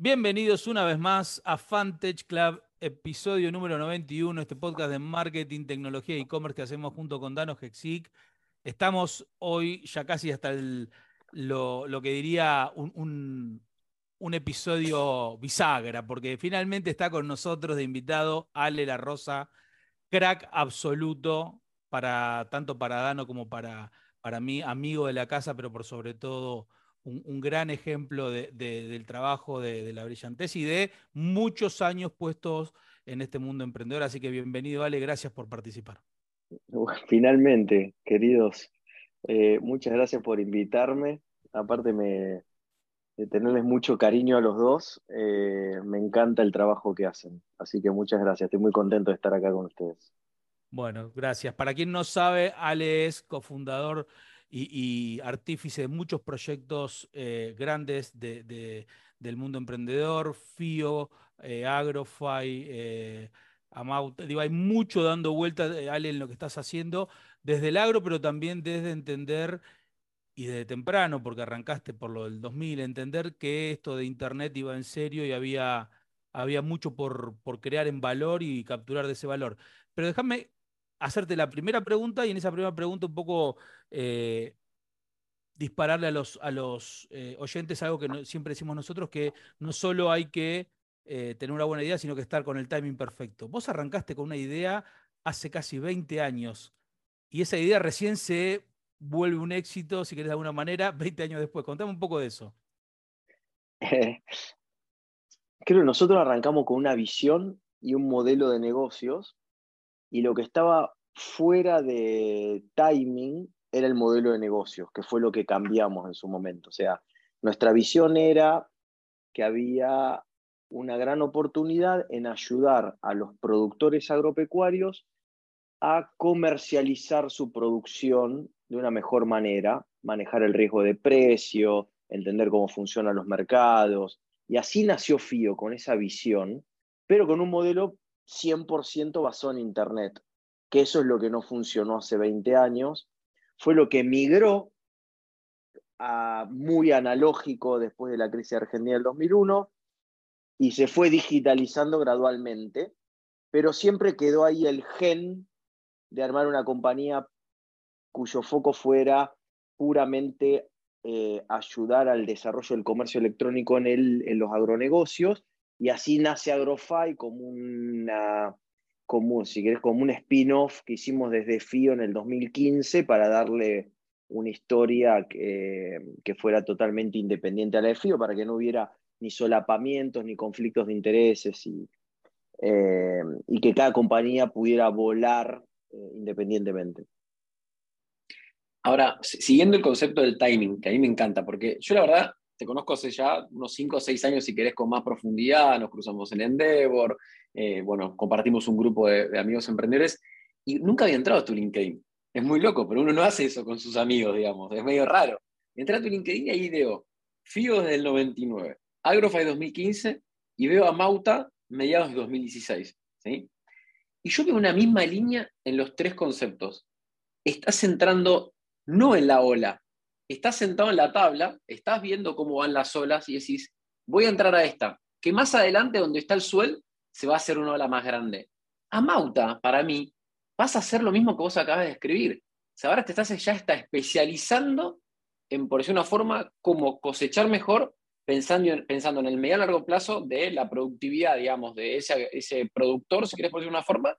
Bienvenidos una vez más a Fantech Club, episodio número 91, este podcast de marketing, tecnología y e-commerce que hacemos junto con Dano Hexic. Estamos hoy ya casi hasta lo, que diría un, episodio bisagra, porque finalmente está con nosotros de invitado Ale La Rosa, crack absoluto para tanto para Dano como para, para mí, amigo de la casa, pero por sobre todo un, gran ejemplo del trabajo de, la brillantez y de muchos años puestos en este mundo emprendedor. Así que bienvenido, Ale, gracias por participar. Finalmente, queridos, eh, muchas gracias por invitarme. Aparte me, de tenerles mucho cariño a los dos, eh, me encanta el trabajo que hacen. Así que muchas gracias, estoy muy contento de estar acá con ustedes. Bueno, gracias. Para quien no sabe, Ale es cofundador y, artífice de muchos proyectos eh, grandes del mundo emprendedor, FIO, eh, Agrofy, eh, Digo, hay mucho dando vueltas, Ale, en lo que estás haciendo, desde el agro, pero también desde entender y desde temprano, porque arrancaste por lo del 2000, entender que esto de Internet iba en serio y había, había mucho por, por crear en valor y capturar de ese valor. Pero déjame hacerte la primera pregunta y en esa primera pregunta un poco eh, dispararle a los, a los eh, oyentes algo que siempre decimos nosotros, que no solo hay que eh, tener una buena idea, sino que estar con el timing perfecto. Vos arrancaste con una idea hace casi 20 años y esa idea recién se vuelve un éxito, si querés de alguna manera, 20 años después. Contame un poco de eso. creo que nosotros arrancamos con una visión y un modelo de negocios y lo que estaba fuera de timing era el modelo de negocios, que fue lo que cambiamos en su momento. O sea, nuestra visión era que había una gran oportunidad en ayudar a los productores agropecuarios a comercializar su producción de una mejor manera, manejar el riesgo de precio, entender cómo funcionan los mercados. Y así nació FIO con esa visión, pero con un modelo 100% basado en Internet, que eso es lo que no funcionó hace 20 años, fue lo que migró a muy analógico después de la crisis argentina del 2001 y se fue digitalizando gradualmente, pero siempre quedó ahí el gen de armar una compañía cuyo foco fuera puramente eh, ayudar al desarrollo del comercio electrónico en, en los agronegocios y así nace AgroFi como una, como, si querés, como un spin-off que hicimos desde FIO en el 2015 para darle una historia que, que, fuera totalmente independiente a la de FIO, para que no hubiera ni solapamientos ni conflictos de intereses y, eh, y que cada compañía pudiera volar eh, independientemente. Ahora, siguiendo el concepto del timing, que a mí me encanta, porque yo la verdad te conozco hace ya unos 5 o 6 años, si querés, con más profundidad, nos cruzamos en Endeavor, eh, bueno, compartimos un grupo de, amigos emprendedores, y nunca había entrado a tu. Es muy loco, pero uno no hace eso con sus amigos, digamos, es medio raro. Entré a tu y ahí veo FIO desde el 99, Agrofy 2015, y veo a Mauta mediados de 2016. ¿sí? Y yo veo una misma línea en los tres conceptos. Estás entrando no en la ola, estás sentado en la tabla, estás viendo cómo van las olas y decís, voy a entrar a esta, que más adelante donde está el suelo se va a hacer una ola más grande. A Mauta, para mí, vas a hacer lo mismo que vos acabas de escribir. O sea, ahora te estás ya está especializando en, por decir una forma, cómo cosechar mejor, pensando en, pensando en el medio a largo plazo de la productividad, digamos, de ese, ese productor, si quieres por decir una forma,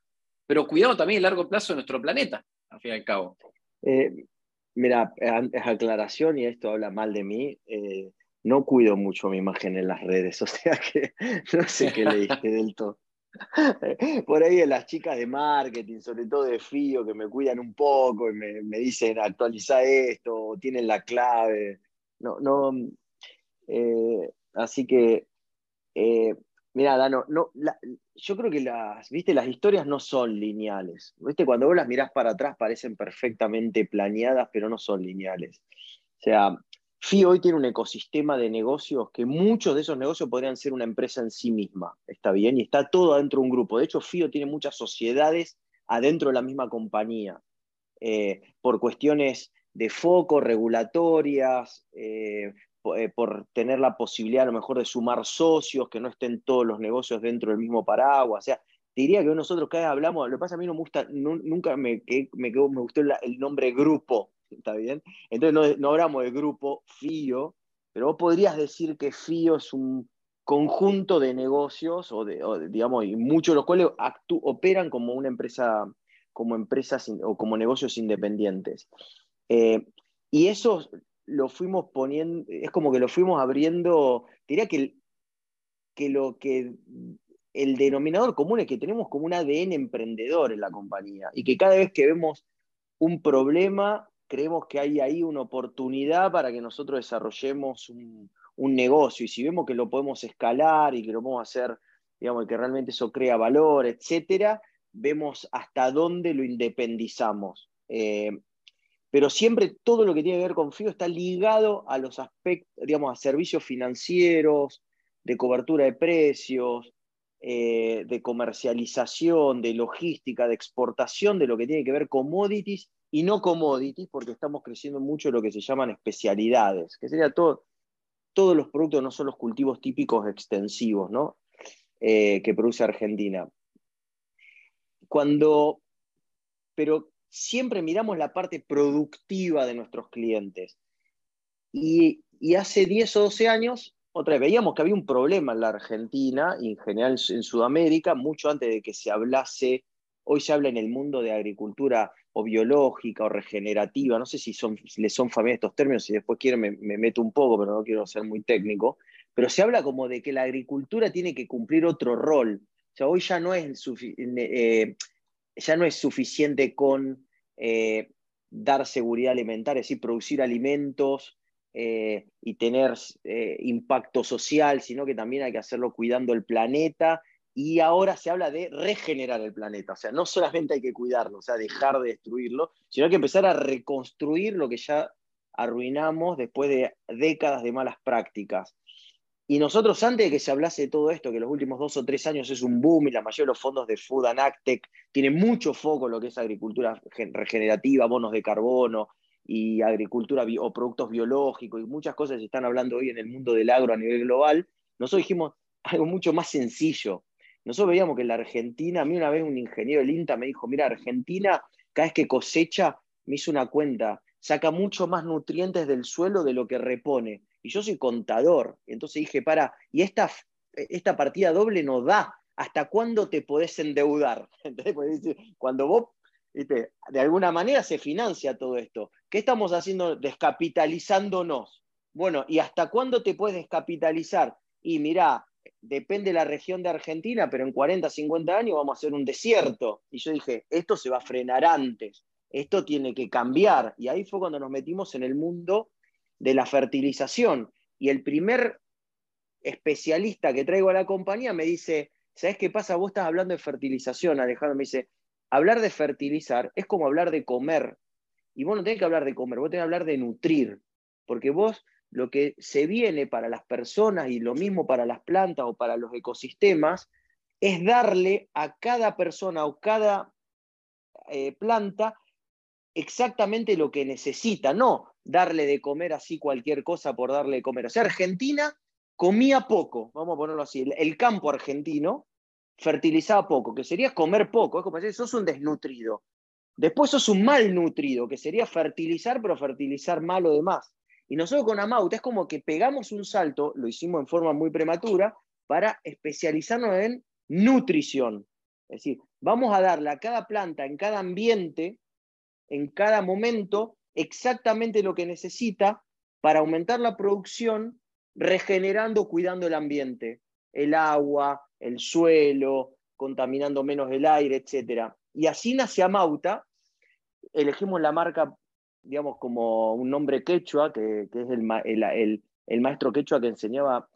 pero cuidado también el largo plazo de nuestro planeta, al fin y al cabo. Eh, Mira, es aclaración y esto habla mal de mí. Eh, no cuido mucho mi imagen en las redes, o sea que no sé qué leíste del todo. Por ahí de las chicas de marketing, sobre todo de FIO, que me cuidan un poco y me, dicen actualiza esto, o tienen la clave. No, no. Eh, así que eh, Mira, Dano, no, yo creo que las, ¿viste? las historias no son lineales. ¿Viste? Cuando vos las mirás para atrás parecen perfectamente planeadas, pero no son lineales. O sea, FIO hoy tiene un ecosistema de negocios que muchos de esos negocios podrían ser una empresa en sí misma, ¿está bien? Y está todo adentro de un grupo. De hecho, FIO tiene muchas sociedades adentro de la misma compañía, eh, por cuestiones de foco, regulatorias, eh, eh, por tener la posibilidad a lo mejor de sumar socios, que no estén todos los negocios dentro del mismo paraguas. O sea, te diría que nosotros cada vez hablamos, lo que pasa a mí no me gusta, nunca me, me, me gustó el nombre grupo, ¿está bien? Entonces no, hablamos de grupo FIO, pero vos podrías decir que FIO es un conjunto de negocios, o, de, digamos, y muchos de los cuales operan como una empresa, como empresas o como negocios independientes. Eh, y eso lo fuimos poniendo, es como que lo fuimos abriendo, diría que, que lo que el denominador común es que tenemos como un ADN emprendedor en la compañía y que cada vez que vemos un problema, creemos que hay ahí una oportunidad para que nosotros desarrollemos un, negocio y si vemos que lo podemos escalar y que lo podemos hacer, digamos, que realmente eso crea valor, etcétera, vemos hasta dónde lo independizamos. Eh, pero siempre todo lo que tiene que ver con FIO está ligado a los aspectos, digamos, a servicios financieros, de cobertura de precios, eh, de comercialización, de logística, de exportación, de lo que tiene que ver commodities y no commodities, porque estamos creciendo mucho lo que se llaman especialidades, que sería todo, todos los productos, no son los cultivos típicos extensivos, ¿no? Eh, que produce Argentina. Cuando, pero siempre miramos la parte productiva de nuestros clientes. Y, hace 10 o 12 años, otra vez, veíamos que había un problema en la Argentina y en general en Sudamérica, mucho antes de que se hablase, hoy se habla en el mundo de agricultura o biológica o regenerativa, no sé si, les son familiares estos términos, si después quieren me, meto un poco, pero no quiero ser muy técnico, pero se habla como de que la agricultura tiene que cumplir otro rol. O sea, hoy ya no es, eh, ya no es suficiente con eh, dar seguridad alimentaria, es decir, producir alimentos eh, y tener eh, impacto social, sino que también hay que hacerlo cuidando el planeta. Y ahora se habla de regenerar el planeta, o sea, no solamente hay que cuidarlo, o sea, dejar de destruirlo, sino hay que empezar a reconstruir lo que ya arruinamos después de décadas de malas prácticas. Y nosotros, antes de que se hablase de todo esto, que los últimos dos o tres años es un boom y la mayoría de los fondos de Food and Actec tienen mucho foco en lo que es agricultura regenerativa, bonos de carbono y agricultura o productos biológicos y muchas cosas se están hablando hoy en el mundo del agro a nivel global, nosotros dijimos algo mucho más sencillo. Nosotros veíamos que en la Argentina, a mí una vez un ingeniero del INTA me dijo, mira, Argentina cada vez que cosecha, me hizo una cuenta, saca mucho más nutrientes del suelo de lo que repone y yo soy contador. Entonces dije, para, y esta, esta partida doble no da. ¿Hasta cuándo te podés endeudar? Entonces, cuando vos, de alguna manera se financia todo esto. ¿Qué estamos haciendo? Descapitalizándonos. Bueno, ¿y hasta cuándo te puedes descapitalizar? Y mirá, depende de la región de Argentina, pero en 40, 50 años vamos a hacer un desierto. Y yo dije, esto se va a frenar antes, esto tiene que cambiar. Y ahí fue cuando nos metimos en el mundo de la fertilización. Y el primer especialista que traigo a la compañía me dice, ¿sabes qué pasa? Vos estás hablando de fertilización, Alejandro. Me dice, hablar de fertilizar es como hablar de comer. Y vos no tenés que hablar de comer, vos tenés que hablar de nutrir. Porque vos lo que se viene para las personas y lo mismo para las plantas o para los ecosistemas es darle a cada persona o cada eh, planta exactamente lo que necesita, no darle de comer así cualquier cosa por darle de comer. O sea, Argentina comía poco, vamos a ponerlo así, el, campo argentino fertilizaba poco, que sería comer poco, es como decir, sos un desnutrido. Después sos un malnutrido, que sería fertilizar, pero fertilizar mal o demás. Y nosotros con Amauta es como que pegamos un salto, lo hicimos en forma muy prematura, para especializarnos en nutrición. Es decir, vamos a darle a cada planta, en cada ambiente, en cada momento, exactamente lo que necesita para aumentar la producción, regenerando, cuidando el ambiente, el agua, el suelo, contaminando menos el aire, etc. Y así nace Amauta. Elegimos la marca, digamos, como un nombre quechua, que, es el, maestro quechua que enseñaba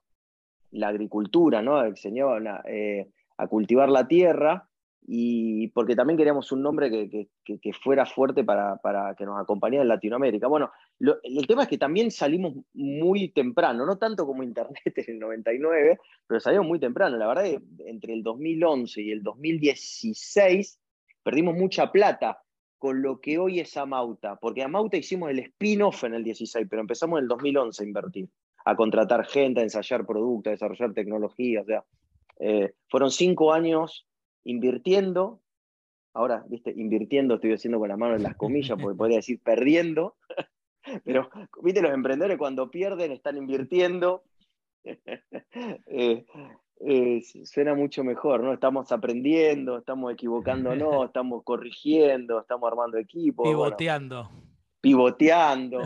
la agricultura, ¿no? enseñaba eh, a cultivar la tierra y porque también queríamos un nombre que, fuera fuerte para, que nos acompañara en Latinoamérica. Bueno, el tema es que también salimos muy temprano, no tanto como Internet en el 99, pero salimos muy temprano. La verdad es que entre el 2011 y el 2016 perdimos mucha plata con lo que hoy es Amauta, porque Amauta hicimos el spin-off en el 16, pero empezamos en el 2011 a invertir. a contratar gente, a ensayar productos, a desarrollar tecnología. O sea, eh, fueron cinco años invirtiendo. Ahora, viste, invirtiendo estoy haciendo con las manos en las comillas, porque podría decir perdiendo. Pero, viste, los emprendedores cuando pierden están invirtiendo. Eh, eh, suena mucho mejor, ¿no? Estamos aprendiendo, estamos equivocándonos, estamos corrigiendo, estamos armando equipos. Pivoteando. pivoteando.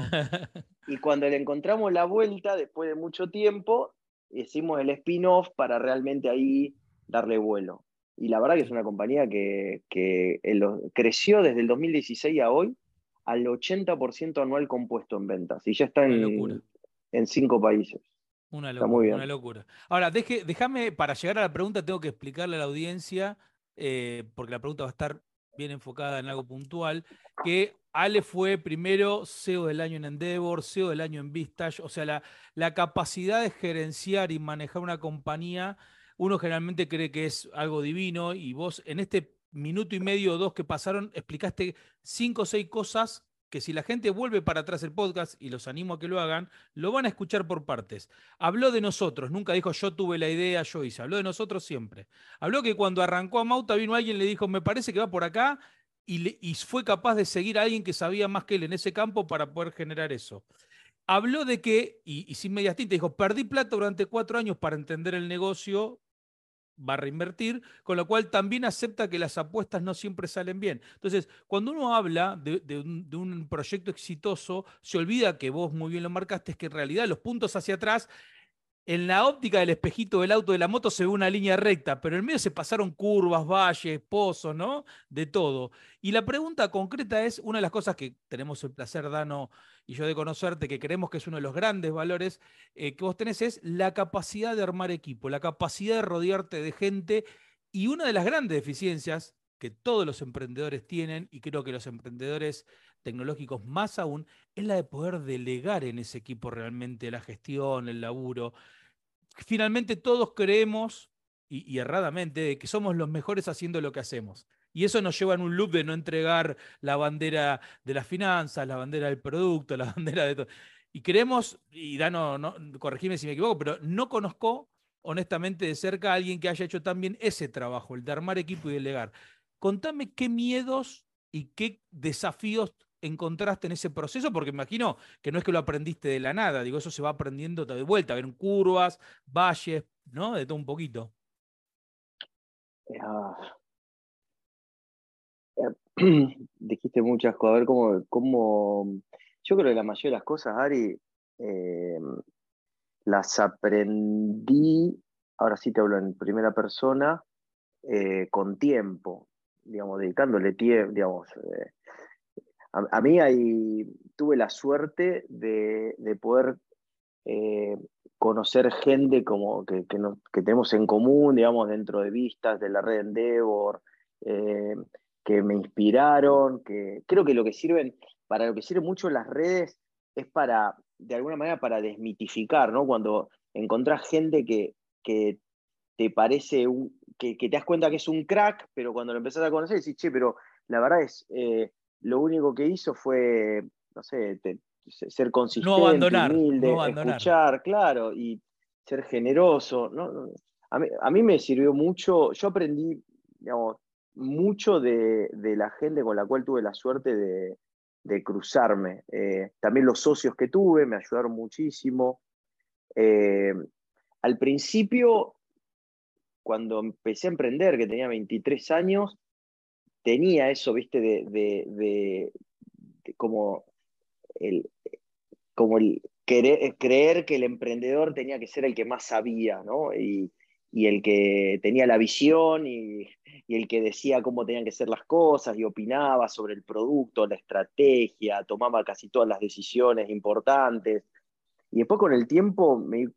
y cuando le encontramos la vuelta, después de mucho tiempo, hicimos el spin-off para realmente ahí darle vuelo. Y la verdad que es una compañía que, creció desde el 2016 a hoy al 80% anual compuesto en ventas. Y ya está en, en cinco países. Una locura, una locura. Ahora, déjame, para llegar a la pregunta, tengo que explicarle a la audiencia, eh, porque la pregunta va a estar bien enfocada en algo puntual, que Ale fue primero CEO del año en Endeavor, CEO del año en Vistage, o sea, la, la capacidad de gerenciar y manejar una compañía, uno generalmente cree que es algo divino y vos en este minuto y medio o dos que pasaron explicaste cinco o seis cosas que si la gente vuelve para atrás el podcast, y los animo a que lo hagan, lo van a escuchar por partes. Habló de nosotros, nunca dijo yo tuve la idea, yo hice. Habló de nosotros siempre. Habló que cuando arrancó a Mauta vino alguien y le dijo, me parece que va por acá, y, fue capaz de seguir a alguien que sabía más que él en ese campo para poder generar eso. Habló de que, y, sin medias tintas, dijo, perdí plata durante cuatro años para entender el negocio, va a reinvertir, con lo cual también acepta que las apuestas no siempre salen bien. Entonces, cuando uno habla de, un, proyecto exitoso, se olvida que vos muy bien lo marcaste, es que en realidad los puntos hacia atrás en la óptica del espejito del auto de la moto se ve una línea recta, pero en medio se pasaron curvas, valles, pozos, ¿no? De todo. Y la pregunta concreta es, una de las cosas que tenemos el placer, Dano y yo, de conocerte, que creemos que es uno de los grandes valores eh, que vos tenés, es la capacidad de armar equipo, la capacidad de rodearte de gente. Y una de las grandes deficiencias que todos los emprendedores tienen, y creo que los emprendedores tecnológicos más aún, es la de poder delegar en ese equipo realmente la gestión, el laburo, finalmente todos creemos, y, erradamente, que somos los mejores haciendo lo que hacemos. Y eso nos lleva en un loop de no entregar la bandera de las finanzas, la bandera del producto, la bandera de todo. Y creemos, y Dano, no, corregime si me equivoco, pero no conozco honestamente de cerca a alguien que haya hecho también ese trabajo, el de armar equipo y delegar. Contame qué miedos y qué desafíos encontraste en ese proceso? Porque imagino que no es que lo aprendiste de la nada, digo, eso se va aprendiendo de vuelta, ver curvas, valles, ¿no? De todo un poquito. Ah. Eh, dijiste muchas cosas, a ver cómo, cómo, yo creo que la mayoría de las cosas, Ari, eh, las aprendí, ahora sí te hablo en primera persona, eh, con tiempo, digamos, dedicándole tiempo, digamos, a, mí tuve la suerte de, poder eh, conocer gente como que, tenemos en común, digamos, dentro de vistas de la red Endeavor, eh, que me inspiraron, que creo que lo que sirven, para lo que sirven mucho las redes es para, de alguna manera, para desmitificar, ¿no? Cuando encontrás gente que, que te parece, un, que, te das cuenta que es un crack, pero cuando lo empezás a conocer decís, che, pero la verdad es, eh, lo único que hizo fue, no sé, ser consistente, no abandonar, humilde, escuchar, claro, y ser generoso. A, mí, me sirvió mucho, yo aprendí, digamos, mucho de, la gente con la cual tuve la suerte de, cruzarme. Eh, también los socios que tuve me ayudaron muchísimo. Eh, al principio, cuando empecé a emprender, que tenía 23 años, tenía eso, viste, de, como el, como el creer que el emprendedor tenía que ser el que más sabía, ¿no? Y, el que tenía la visión y, el que decía cómo tenían que ser las cosas y opinaba sobre el producto, la estrategia, tomaba casi todas las decisiones importantes. Y después con el tiempo me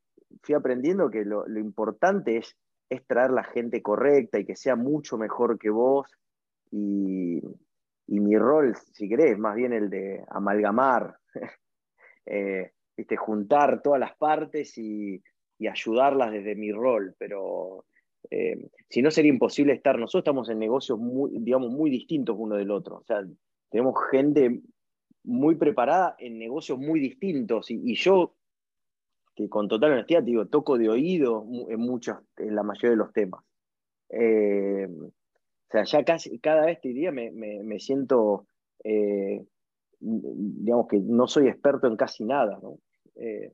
fui aprendiendo que lo, lo importante es, es traer la gente correcta y que sea mucho mejor que vos y, mi rol, si querés, más bien el de amalgamar, eh, juntar todas las partes y, ayudarlas desde mi rol, pero eh, si no sería imposible estar, nosotros estamos en negocios muy, digamos, muy distintos uno del otro, o sea, tenemos gente muy preparada en negocios muy distintos y, yo que con total honestidad, digo, toco de oído en muchos, en la mayoría de los temas. Eh, o sea, ya casi cada vez te diría me, me, siento, eh, digamos que no soy experto en casi nada, ¿no? Eh,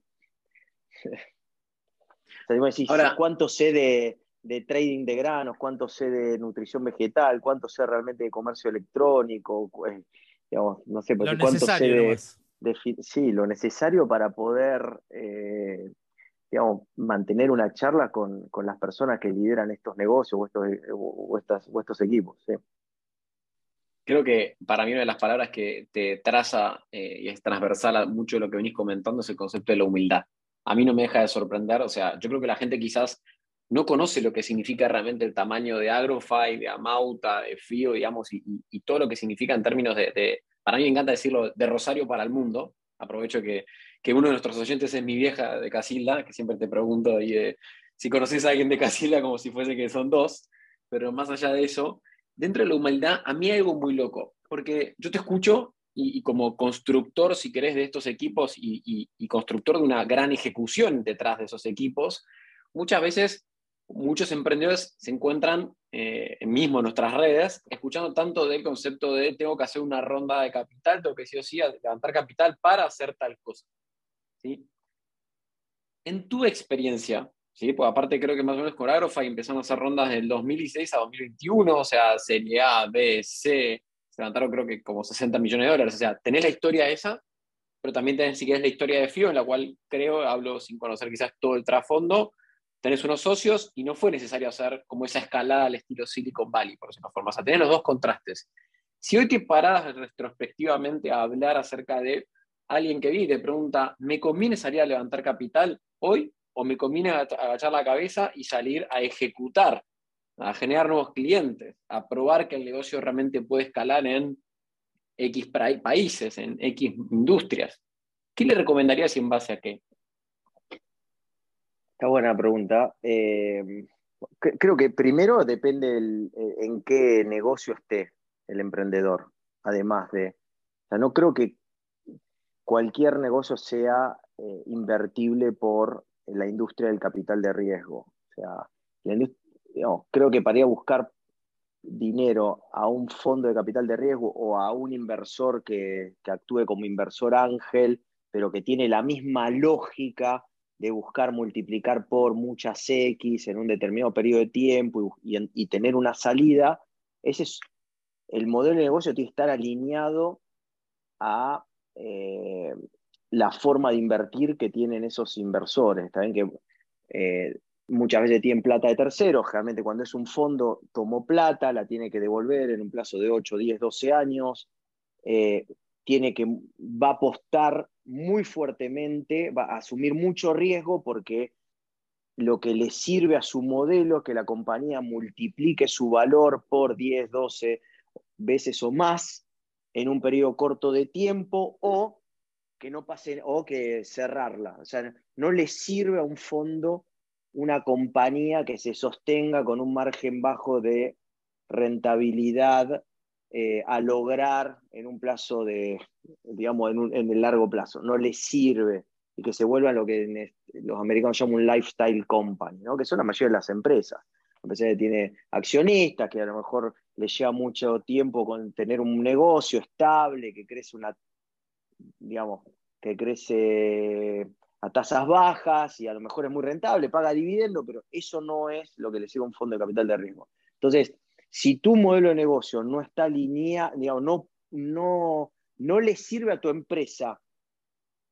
Ahora, ¿cuánto sé de, de, trading de granos? ¿Cuánto sé de nutrición vegetal? ¿Cuánto sé realmente de comercio electrónico? digamos, no sé, lo cuánto sé de, Sí, lo necesario para poder digamos, mantener una charla con, las personas que lideran estos negocios o estos, o estos equipos. Creo que para mí una de las palabras que te traza eh, y es transversal a mucho de lo que venís comentando es el concepto de la humildad. A mí no me deja de sorprender, o sea, yo creo que la gente quizás no conoce lo que significa realmente el tamaño de Agrofy, de Amauta, de FIO, digamos, y, todo lo que significa en términos de, de, para mí me encanta decirlo, de Rosario para el mundo. Aprovecho que, que uno de nuestros oyentes es mi vieja de Casilda, que siempre te pregunto ahí, si conoces a alguien de Casilda como si fuese que son dos, pero más allá de eso, dentro de la humildad, a mí hay algo muy loco, porque yo te escucho y, como constructor, si querés, de estos equipos y, constructor de una gran ejecución detrás de esos equipos, muchas veces muchos emprendedores se encuentran eh, mismo en nuestras redes escuchando tanto del concepto de tengo que hacer una ronda de capital, tengo que sí o sí levantar capital para hacer tal cosa. En tu experiencia, ¿sí? Pues aparte creo que más o menos con Agrofy empezaron a hacer rondas del 2016 a 2021, o sea, Serie A, B, C, se levantaron creo que como 60 millones de dólares, o sea, tenés la historia esa, pero también tenés si querés la historia de FIO, en la cual creo, hablo sin conocer quizás todo el trasfondo, tenés unos socios y no fue necesario hacer como esa escalada al estilo Silicon Valley, por decirlo forma, o sea, tenés los dos contrastes. Si hoy te parás retrospectivamente a hablar acerca de alguien que vi te pregunta, ¿me conviene salir a levantar capital hoy o me conviene agachar la cabeza y salir a ejecutar, a generar nuevos clientes, a probar que el negocio realmente puede escalar en X países, en X industrias? ¿Qué le recomendarías y en base a qué? Está buena pregunta. Eh, creo que primero depende eh, en qué negocio esté el emprendedor, además de... O sea, no creo que cualquier negocio sea eh, invertible por la industria del capital de riesgo. O sea, creo que para ir a buscar dinero a un fondo de capital de riesgo o a un inversor que, actúe como inversor ángel, pero que tiene la misma lógica de buscar multiplicar por muchas X en un determinado periodo de tiempo y, y tener una salida, ese es el modelo de negocio tiene que estar alineado a eh, la forma de invertir que tienen esos inversores. También que eh, muchas veces tienen plata de terceros, generalmente cuando es un fondo tomó plata, la tiene que devolver en un plazo de 8, 10, 12 años, eh, tiene que, va a apostar muy fuertemente, va a asumir mucho riesgo porque lo que le sirve a su modelo es que la compañía multiplique su valor por 10, 12 veces o más en un periodo corto de tiempo o que no pase o que cerrarla. O sea, no le sirve a un fondo una compañía que se sostenga con un margen bajo de rentabilidad eh, a lograr en un plazo de, digamos, en, el largo plazo. No le sirve y que se vuelva lo que los americanos llaman un lifestyle company, ¿no? que son la mayoría de las empresas. Empresa que tiene accionistas, que a lo mejor le lleva mucho tiempo con tener un negocio estable, que crece una, digamos, que crece a tasas bajas y a lo mejor es muy rentable, paga dividendo, pero eso no es lo que le sirve un fondo de capital de riesgo. Entonces, si tu modelo de negocio no está alineado, digamos, no, no, no le sirve a tu empresa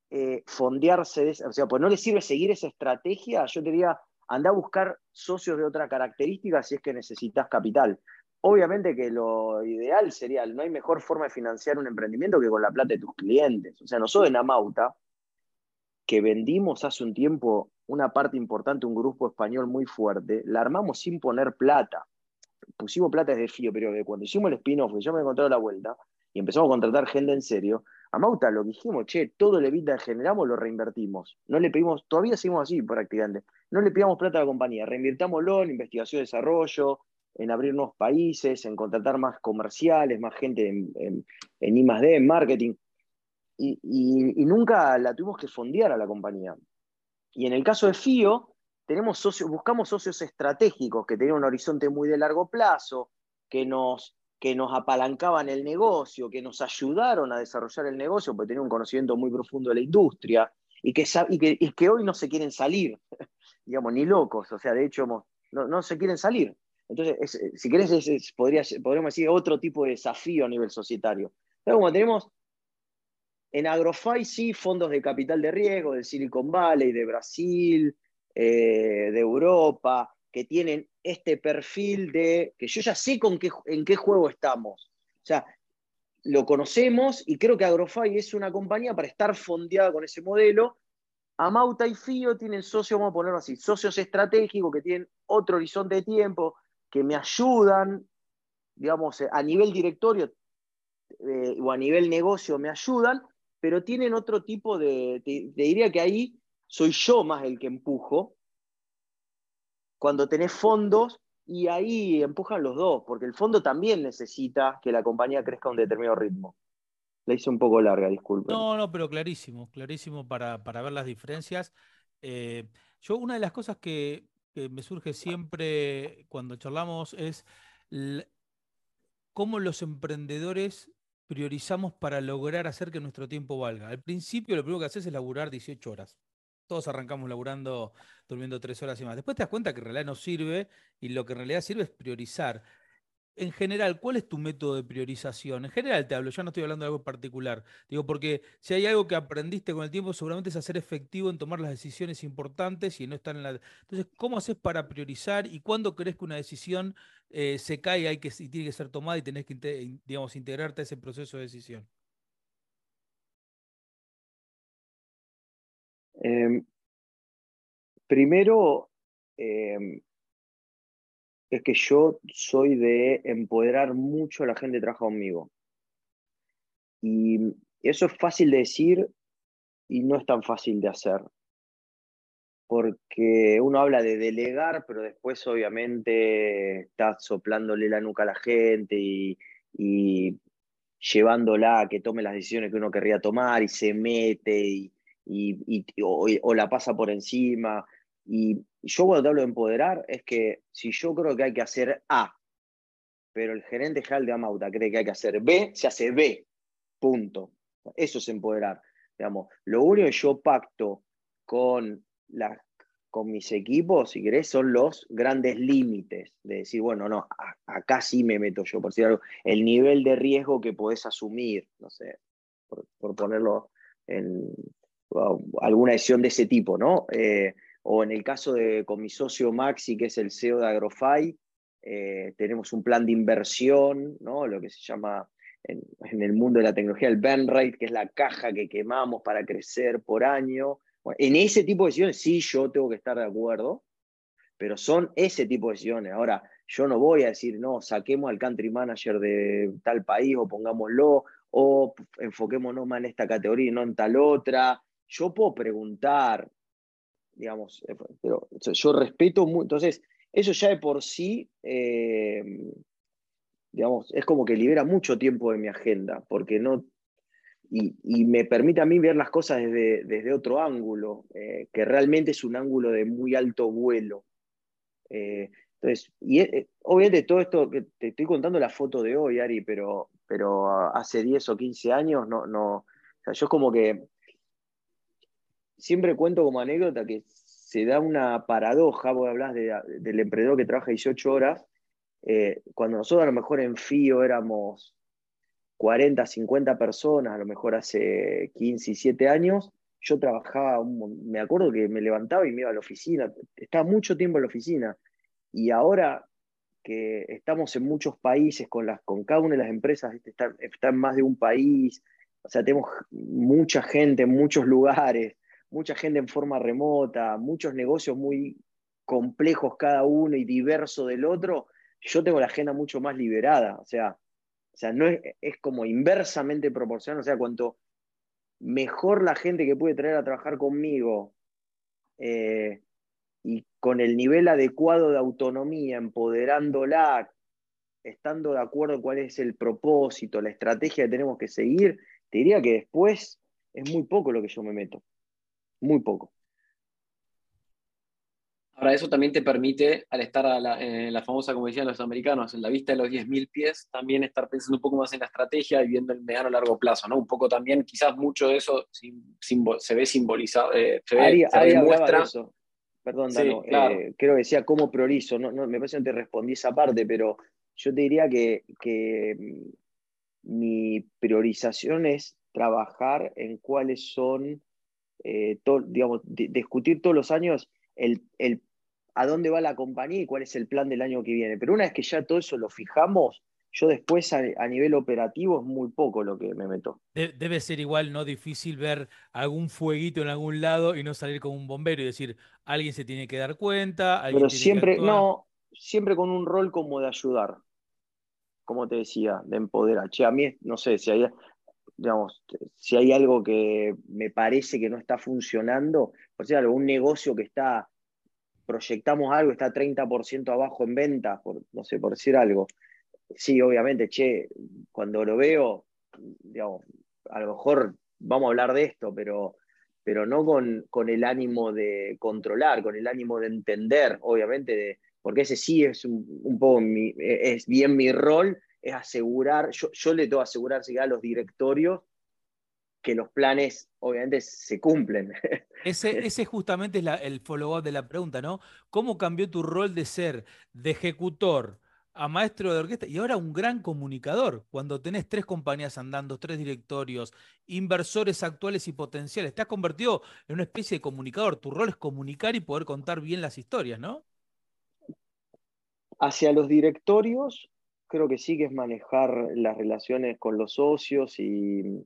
eh, fondearse, o sea, pues no le sirve seguir esa estrategia, yo te diría, anda a buscar socios de otra característica si es que necesitas capital. Obviamente que lo ideal sería, no hay mejor forma de financiar un emprendimiento que con la plata de tus clientes. O sea, nosotros en Amauta, que vendimos hace un tiempo una parte importante, un grupo español muy fuerte, la armamos sin poner plata. Pusimos plata desde FIO, pero cuando hicimos el spin-off, yo me encontré a la vuelta y empezamos a contratar gente en serio, a Mauta lo dijimos, che, todo el EBITDA que generamos lo reinvertimos. No le pedimos, todavía seguimos así prácticamente, no le pidamos plata a la compañía, reinvirtámoslo en investigación y desarrollo, en abrir nuevos países, en contratar más comerciales, más gente en, en, en en marketing. Y, nunca la tuvimos que fondear a la compañía. Y en el caso de FIO, tenemos socios, buscamos socios estratégicos que tenían un horizonte muy de largo plazo, que nos, que nos apalancaban el negocio, que nos ayudaron a desarrollar el negocio, porque tenían un conocimiento muy profundo de la industria, y que, y que, hoy no se quieren salir, digamos, ni locos, o sea, de hecho no, no se quieren salir. Entonces, si querés, podría, podríamos decir otro tipo de desafío a nivel societario. Pero como tenemos en Agrofy sí, fondos de capital de riesgo de Silicon Valley, de Brasil, eh, de Europa, que tienen este perfil de que yo ya sé con qué, en qué juego estamos. O sea, lo conocemos y creo que Agrofy es una compañía para estar fondeada con ese modelo. Amauta y FIO tienen socios, vamos a ponerlo así, socios estratégicos que tienen otro horizonte de tiempo, que me ayudan, digamos, a nivel directorio eh, o a nivel negocio me ayudan, pero tienen otro tipo de, te, diría que ahí soy yo más el que empujo, cuando tenés fondos y ahí empujan los dos, porque el fondo también necesita que la compañía crezca a un determinado ritmo. La hice un poco larga, disculpe. No, no, pero clarísimo, clarísimo para, ver las diferencias. Eh, yo una de las cosas que, que, me surge siempre cuando charlamos es cómo los emprendedores priorizamos para lograr hacer que nuestro tiempo valga. Al principio lo primero que haces es laburar 18 horas. Todos arrancamos laburando, durmiendo 3 horas y más. Después te das cuenta que en realidad no sirve y lo que en realidad sirve es priorizar en general, ¿cuál es tu método de priorización? En general te hablo, ya no estoy hablando de algo particular. Digo, porque si hay algo que aprendiste con el tiempo, seguramente es hacer efectivo en tomar las decisiones importantes y no estar en la. Entonces, ¿cómo haces para priorizar y cuándo crees que una decisión eh, se cae hay que, y tiene que ser tomada y tenés que, digamos, integrarte a ese proceso de decisión? Em, primero, em, es que yo soy de empoderar mucho a la gente que trabaja conmigo. Y eso es fácil de decir y no es tan fácil de hacer. Porque uno habla de delegar, pero después obviamente está soplándole la nuca a la gente y, llevándola a que tome las decisiones que uno querría tomar y se mete y, o, la pasa por encima. Y yo cuando te hablo de empoderar es que si yo creo que hay que hacer A, pero el gerente general de Amauta cree que hay que hacer B, se hace B. Punto. Eso es empoderar. Digamos, lo único que yo pacto con, la, con mis equipos, si querés, son los grandes límites. De decir, bueno, no, acá sí me meto yo, por decir algo. El nivel de riesgo que podés asumir, no sé, por, ponerlo en alguna decisión de ese tipo, ¿no? Eh, o en el caso de con mi socio Maxi, que es el CEO de Agrofy, eh, tenemos un plan de inversión, ¿no? lo que se llama en, el mundo de la tecnología el burn rate, que es la caja que quemamos para crecer por año. en ese tipo de decisiones sí yo tengo que estar de acuerdo, pero son ese tipo de decisiones. Ahora, yo no voy a decir, no, saquemos al country manager de tal país o pongámoslo, o enfoquémonos más en esta categoría y no en tal otra. Yo puedo preguntar, digamos, eh, pero yo respeto mucho, entonces, eso ya de por sí, eh, digamos, es como que libera mucho tiempo de mi agenda, porque no, y, me permite a mí ver las cosas desde, desde otro ángulo, eh, que realmente es un ángulo de muy alto vuelo. entonces, y obviamente todo esto, que te estoy contando la foto de hoy, Ari, pero, pero hace 10 o 15 años, no, no, o sea, yo es como que siempre cuento como anécdota que se da una paradoja, vos hablas del emprendedor que trabaja 18 horas, eh, cuando nosotros a lo mejor en FIO éramos 40, 50 personas, a lo mejor hace 15 y 7 años, yo trabajaba, me acuerdo que me levantaba y me iba a la oficina, estaba mucho tiempo en la oficina, y ahora que estamos en muchos países con, las, cada una de las empresas, están en más de un país, o sea, tenemos mucha gente en muchos lugares, mucha gente en forma remota, muchos negocios muy complejos cada uno y diverso del otro, yo tengo la agenda mucho más liberada. O sea, o sea no es, es como inversamente proporcional. O sea, cuanto mejor la gente que puede traer a trabajar conmigo eh, y con el nivel adecuado de autonomía, empoderándola, estando de acuerdo cuál es el propósito, la estrategia que tenemos que seguir, te diría que después es muy poco lo que yo me meto muy poco. Ahora, eso también te permite, al estar en la famosa, como decían los americanos, en la vista de los 10.000 pies, también estar pensando un poco más en la estrategia y viendo el mediano largo plazo, ¿no? Un poco también, quizás mucho de eso se ve simbolizado, eh, se, ve, Eso. Perdón, Dano, eh, creo que decía cómo priorizo, no, me parece que no te respondí esa parte, pero yo te diría que, mm, mi priorización es trabajar en cuáles son, eh, digamos, discutir todos los años el, a dónde va la compañía y cuál es el plan del año que viene. Pero una vez que ya todo eso lo fijamos, yo después a, nivel operativo es muy poco lo que me meto. debe ser igual, ¿no? Difícil ver algún fueguito en algún lado y no salir como un bombero y decir, alguien se tiene que dar cuenta. Pero siempre, no, siempre con un rol como de ayudar, como te decía, de empoderar. Che, a mí, no sé, si hay, digamos, si hay algo que me parece que no está funcionando, por ejemplo, un negocio que está, proyectamos algo, está 30% abajo en venta, por, no sé, por decir algo. Sí, obviamente, che, cuando lo veo, digamos, a lo mejor vamos a hablar de esto, pero, pero no con, con el ánimo de controlar, con el ánimo de entender, obviamente, porque ese sí es un, poco es bien mi rol, es asegurar, yo, yo le tengo que asegurar a los directorios que los planes obviamente se cumplen. Ese, ese justamente es el follow-up de la pregunta, ¿no? ¿Cómo cambió tu rol de ser de ejecutor a maestro de orquesta y ahora un gran comunicador? Cuando tenés tres compañías andando, tres directorios, inversores actuales y potenciales, te has convertido en una especie de comunicador. Tu rol es comunicar y poder contar bien las historias, ¿no? Hacia los directorios creo que sí que es manejar las relaciones con los socios y,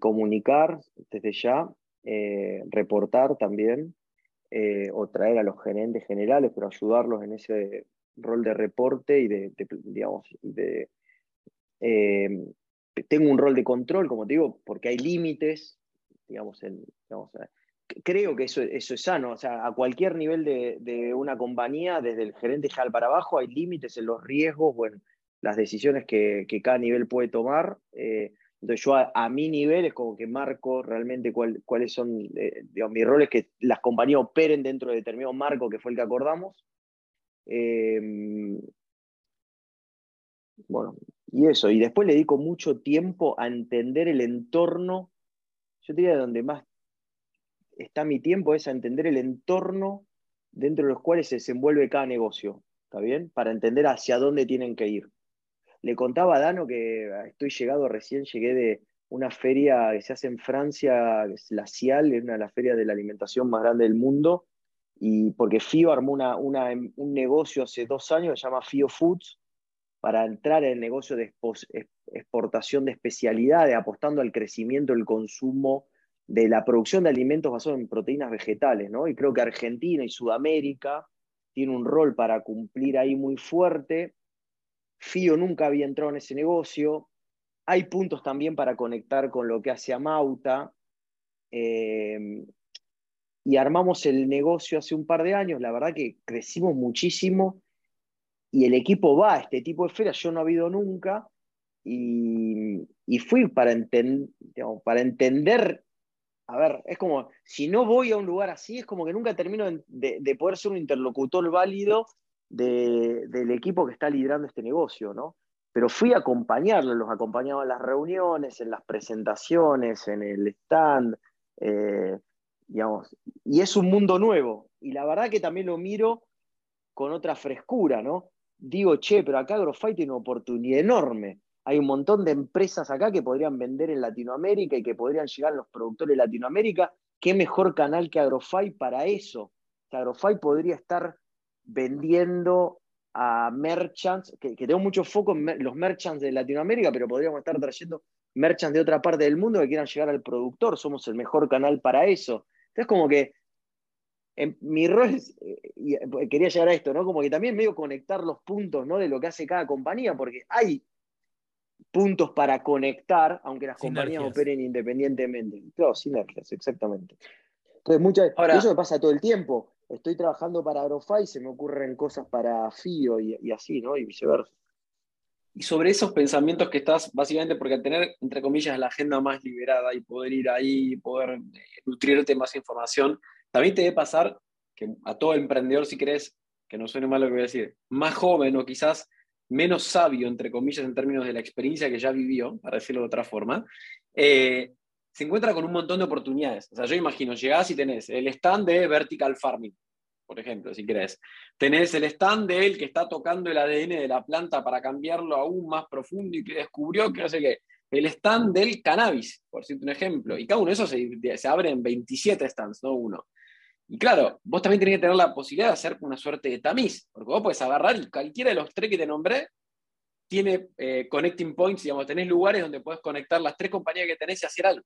comunicar desde ya, eh, reportar también, eh, o traer a los gerentes generales, pero ayudarlos en ese rol de reporte y de, digamos, de, eh, tengo un rol de control, como te digo, porque hay límites, digamos, en, creo que eso, eso es sano, o sea, a cualquier nivel de, una compañía, desde el gerente general para abajo, hay límites en los riesgos, bueno, las decisiones que, cada nivel puede tomar. Eh, entonces yo a, mi nivel es como que marco realmente cuáles son, eh, digamos, mi rol es que las compañías operen dentro de determinado marco que fue el que acordamos. Em, bueno, y eso, y después le dedico mucho tiempo a entender el entorno. Yo diría donde más está mi tiempo es a entender el entorno dentro de los cuales se desenvuelve cada negocio, ¿está bien? Para entender hacia dónde tienen que ir. Le contaba a Dano que estoy llegado recién, llegué de una feria que se hace en Francia, es la CIAL, es una de las ferias de la alimentación más grande del mundo, y porque FIO armó una, un negocio hace dos años que se llama FIO Foods, para entrar en el negocio de exportación de especialidades, apostando al crecimiento del consumo de la producción de alimentos basados en proteínas vegetales, ¿no? Y creo que Argentina y Sudamérica tienen un rol para cumplir ahí muy fuerte FIO nunca había entrado en ese negocio. Hay puntos también para conectar con lo que hace Amauta. Eh, y armamos el negocio hace un par de años. La verdad que crecimos muchísimo y el equipo va a este tipo de ferias. Yo no he habido nunca y, fui para, para entender. A ver, es como, si no voy a un lugar así, es como que nunca termino de poder ser un interlocutor válido del equipo que está liderando este negocio, ¿no? Pero fui a acompañarlos, los acompañaba en las reuniones, en las presentaciones, en el stand, eh, digamos, y es un mundo nuevo. Y la verdad que también lo miro con otra frescura, ¿no? Digo, che, pero acá AgroFi tiene una oportunidad enorme. Hay un montón de empresas acá que podrían vender en Latinoamérica y que podrían llegar a los productores de Latinoamérica. ¿Qué mejor canal que AgroFi para eso? Que AgroFi podría estar vendiendo a merchants, que, tengo mucho foco en los merchants de Latinoamérica, pero podríamos estar trayendo merchants de otra parte del mundo que quieran llegar al productor, somos el mejor canal para eso. Entonces, como que en, mi rol es, eh, eh, quería llegar a esto, ¿no? Como que también medio conectar los puntos, ¿no? De lo que hace cada compañía, porque hay puntos para conectar, aunque las compañías operen independientemente. Claro, sinergias, exactamente. Entonces, muchas, eso me pasa todo el tiempo estoy trabajando para Agrofy, se me ocurren cosas para FIO y, así, ¿no? Y viceversa. Y sobre esos pensamientos que estás, básicamente porque al tener, entre comillas, la agenda más liberada y poder ir ahí, y poder eh, nutrirte más información, también te debe pasar que a todo emprendedor, si querés, que no suene mal lo que voy a decir, más joven o quizás menos sabio, entre comillas, en términos de la experiencia que ya vivió, para decirlo de otra forma, eh, se encuentra con un montón de oportunidades. O sea, yo imagino, llegás y tenés el stand de Vertical Farming, por ejemplo, si querés. Tenés el stand de él que está tocando el ADN de la planta para cambiarlo aún más profundo y que descubrió que no sé qué. El stand del cannabis, por decirte un ejemplo. Y cada uno de esos se, abre en 27 stands, no uno. Y claro, vos también tenés que tener la posibilidad de hacer una suerte de tamiz, porque vos podés agarrar y cualquiera de los tres que te nombré tiene eh, connecting points, digamos, tenés lugares donde puedes conectar las tres compañías que tenés y hacer algo.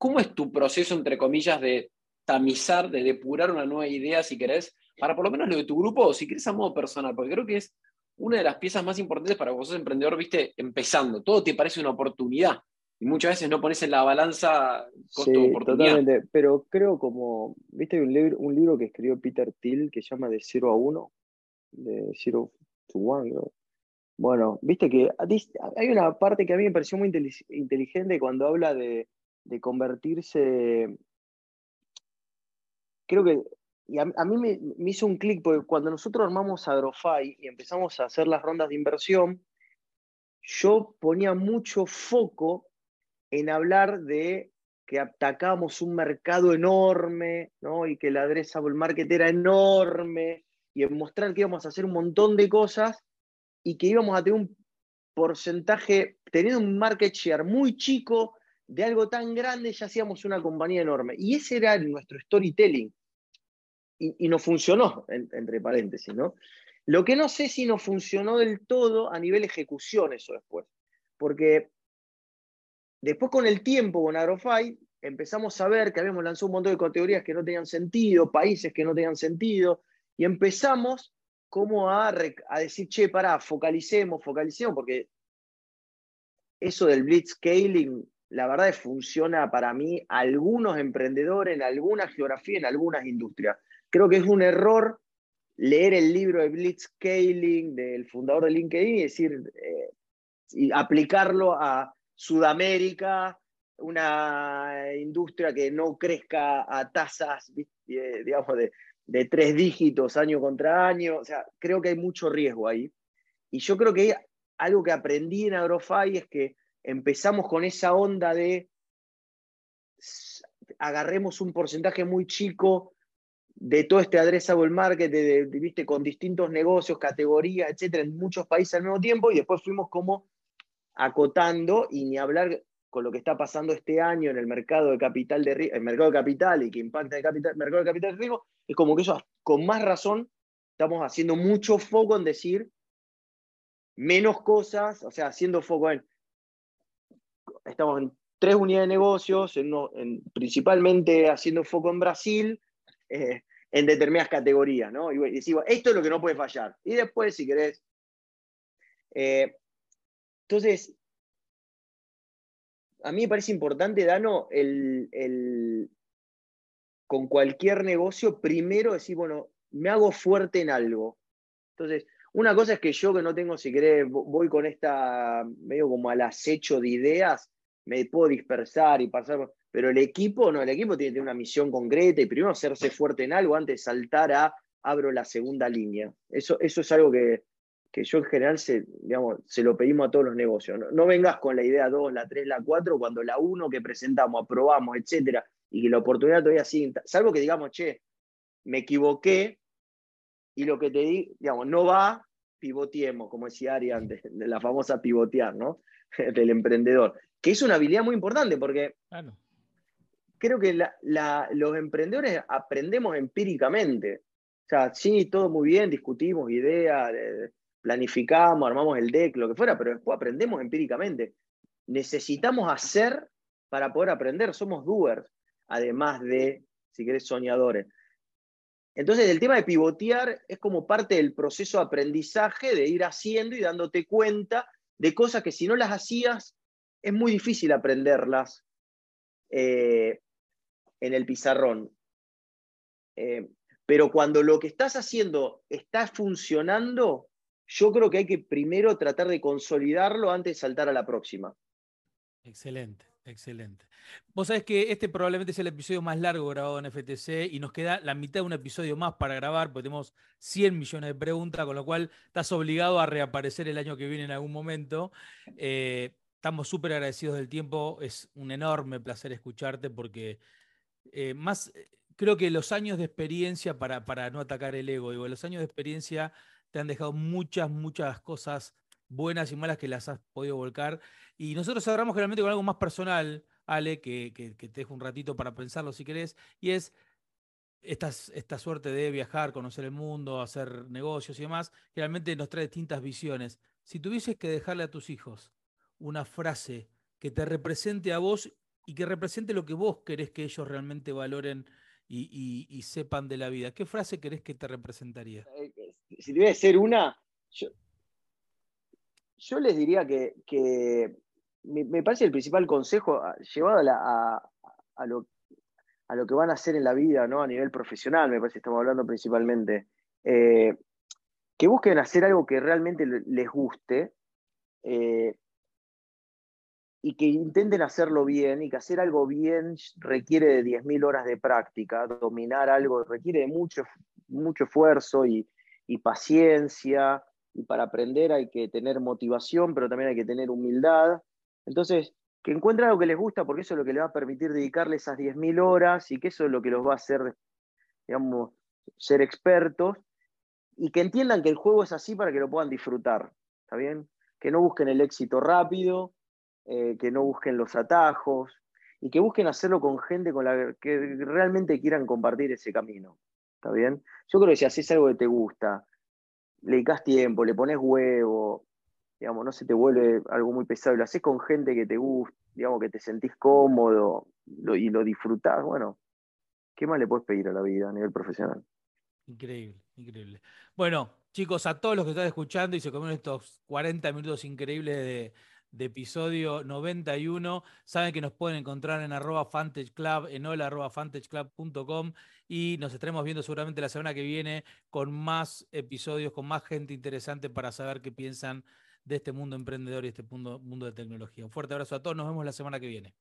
¿Cómo es tu proceso, entre comillas, de tamizar, de depurar una nueva idea, si querés, para por lo menos lo de tu grupo, o si querés a modo personal? Porque creo que es una de las piezas más importantes para vos, emprendedor, viste, empezando. Todo te parece una oportunidad y muchas veces no pones en la balanza costo-oportunidad. totalmente, pero creo como, viste, un libro, un libro que escribió Peter Thiel que se llama De 0 a 1, de 0 to 1, Bueno, viste que hay una parte que a mí me pareció muy inteligente cuando habla de, convertirse, creo que, y a, mí me, hizo un clic, porque cuando nosotros armamos Agrofy y empezamos a hacer las rondas de inversión, yo ponía mucho foco en hablar de que atacamos un mercado enorme, ¿no? Y que el addressable market era enorme, y en mostrar que íbamos a hacer un montón de cosas y que íbamos a tener un porcentaje, teniendo un market share muy chico de algo tan grande, ya hacíamos una compañía enorme. Y ese era nuestro storytelling. Y, y no funcionó, entre paréntesis, ¿no? Lo que no sé si no funcionó del todo a nivel ejecución eso después. Porque Después con el tiempo, con Agrofy, empezamos a ver que habíamos lanzado un montón de categorías que no tenían sentido, países que no tenían sentido, y empezamos como a, decir, che, pará, focalicemos, focalicemos, porque eso del blitzscaling, la verdad es funciona para mí algunos emprendedores en alguna geografía, en algunas industrias. Creo que es un error leer el libro de blitzscaling del fundador de LinkedIn y decir, eh, y aplicarlo a Sudamérica, una industria que no crezca a tasas, eh, digamos, de, tres dígitos año contra año. O sea, creo que hay mucho riesgo ahí. Y yo creo que algo que aprendí en Agrofy es que empezamos con esa onda de agarremos un porcentaje muy chico de todo este addressable market, ¿viste? con distintos negocios, categorías, etcétera, en muchos países al mismo tiempo, y después fuimos como acotando y ni hablar con lo que está pasando este año en el mercado de capital de el mercado de capital y que impacta el, capital, mercado de capital de riesgo, es como que eso con más razón estamos haciendo mucho foco en decir menos cosas, o sea, haciendo foco en estamos en tres unidades de negocios, en, principalmente haciendo foco en Brasil, eh, en determinadas categorías, ¿no? Y decimos, esto es lo que no puede fallar. Y después, si querés, eh, entonces, a mí me parece importante, Dano, el, con cualquier negocio, primero decir, bueno, me hago fuerte en algo. Entonces, una cosa es que yo que no tengo, si querés, voy con esta, medio como al acecho de ideas, me puedo dispersar y pasar, pero el equipo, no, el equipo tiene que tener una misión concreta y primero hacerse fuerte en algo antes de saltar a abro la segunda línea. Eso, eso es algo que, que yo en general se, digamos, se lo pedimos a todos los negocios. No, vengas con la idea 2, la 3, la 4, cuando la 1 que presentamos, aprobamos, etcétera, y que la oportunidad todavía sigue, salvo que digamos, che, me equivoqué, y lo que te di, digamos, no va, pivoteemos, como decía Ari antes, de la famosa pivotear, ¿no? Del emprendedor, que es una habilidad muy importante porque creo que los emprendedores aprendemos empíricamente. O sea, sí, todo muy bien, discutimos ideas, planificamos, armamos el deck, lo que fuera, pero después aprendemos empíricamente. Necesitamos hacer para poder aprender, somos doers, además de, si querés, soñadores. Entonces, el tema de pivotear es como parte del proceso de aprendizaje, de ir haciendo y dándote cuenta de cosas que si no las hacías, es muy difícil aprenderlas eh, en el pizarrón. Eh, pero cuando lo que estás haciendo está funcionando, yo creo que hay que primero tratar de consolidarlo antes de saltar a la próxima. Excelente. Excelente. Vos sabés que este probablemente es el episodio más largo grabado en FTC y nos queda la mitad de un episodio más para grabar, porque tenemos 100 millones de preguntas, con lo cual estás obligado a reaparecer el año que viene en algún momento. Eh, estamos súper agradecidos del tiempo, es un enorme placer escucharte porque eh, más, eh, creo que los años de experiencia, para, para no atacar el ego, digo, los años de experiencia te han dejado muchas, muchas cosas buenas y malas que las has podido volcar. Y nosotros cerramos generalmente con algo más personal, Ale, que, te dejo un ratito para pensarlo si querés, y es esta, esta suerte de viajar, conocer el mundo, hacer negocios y demás, generalmente nos trae distintas visiones. Si tuvieses que dejarle a tus hijos una frase que te represente a vos y que represente lo que vos querés que ellos realmente valoren y, sepan de la vida, ¿qué frase querés que te representaría? Eh, eh, si debe ser una, yo les diría que, me, parece el principal consejo ah, llevado a, lo, que van a hacer en la vida, ¿no? A nivel profesional, me parece que estamos hablando principalmente. Eh, que busquen hacer algo que realmente les guste eh, y que intenten hacerlo bien y que hacer algo bien requiere de 10.000 horas de práctica, dominar algo requiere de mucho, mucho esfuerzo y paciencia y para aprender hay que tener motivación, pero también hay que tener humildad. Entonces, que encuentren algo que les gusta, porque eso es lo que les va a permitir dedicarle esas 10.000 horas y que eso es lo que los va a hacer, digamos, ser expertos y que entiendan que el juego es así para que lo puedan disfrutar, ¿está bien? Que no busquen el éxito rápido, eh, que no busquen los atajos y que busquen hacerlo con gente con la que realmente quieran compartir ese camino, ¿está bien? Yo creo que si haces algo que te gusta, le dedicas tiempo, le pones huevo, digamos, no se te vuelve algo muy pesado, lo haces con gente que te gusta, digamos, que te sentís cómodo y lo disfrutás, bueno, ¿qué más le puedes pedir a la vida a nivel profesional? Increíble, increíble. Bueno, chicos, a todos los que están escuchando y se comen estos 40 minutos increíbles de, de episodio 91. Saben que nos pueden encontrar en arroba Fantage Club, en hola arroba fantageclub.com y nos estaremos viendo seguramente la semana que viene con más episodios, con más gente interesante para saber qué piensan de este mundo emprendedor y este mundo, mundo de tecnología. Un fuerte abrazo a todos, nos vemos la semana que viene.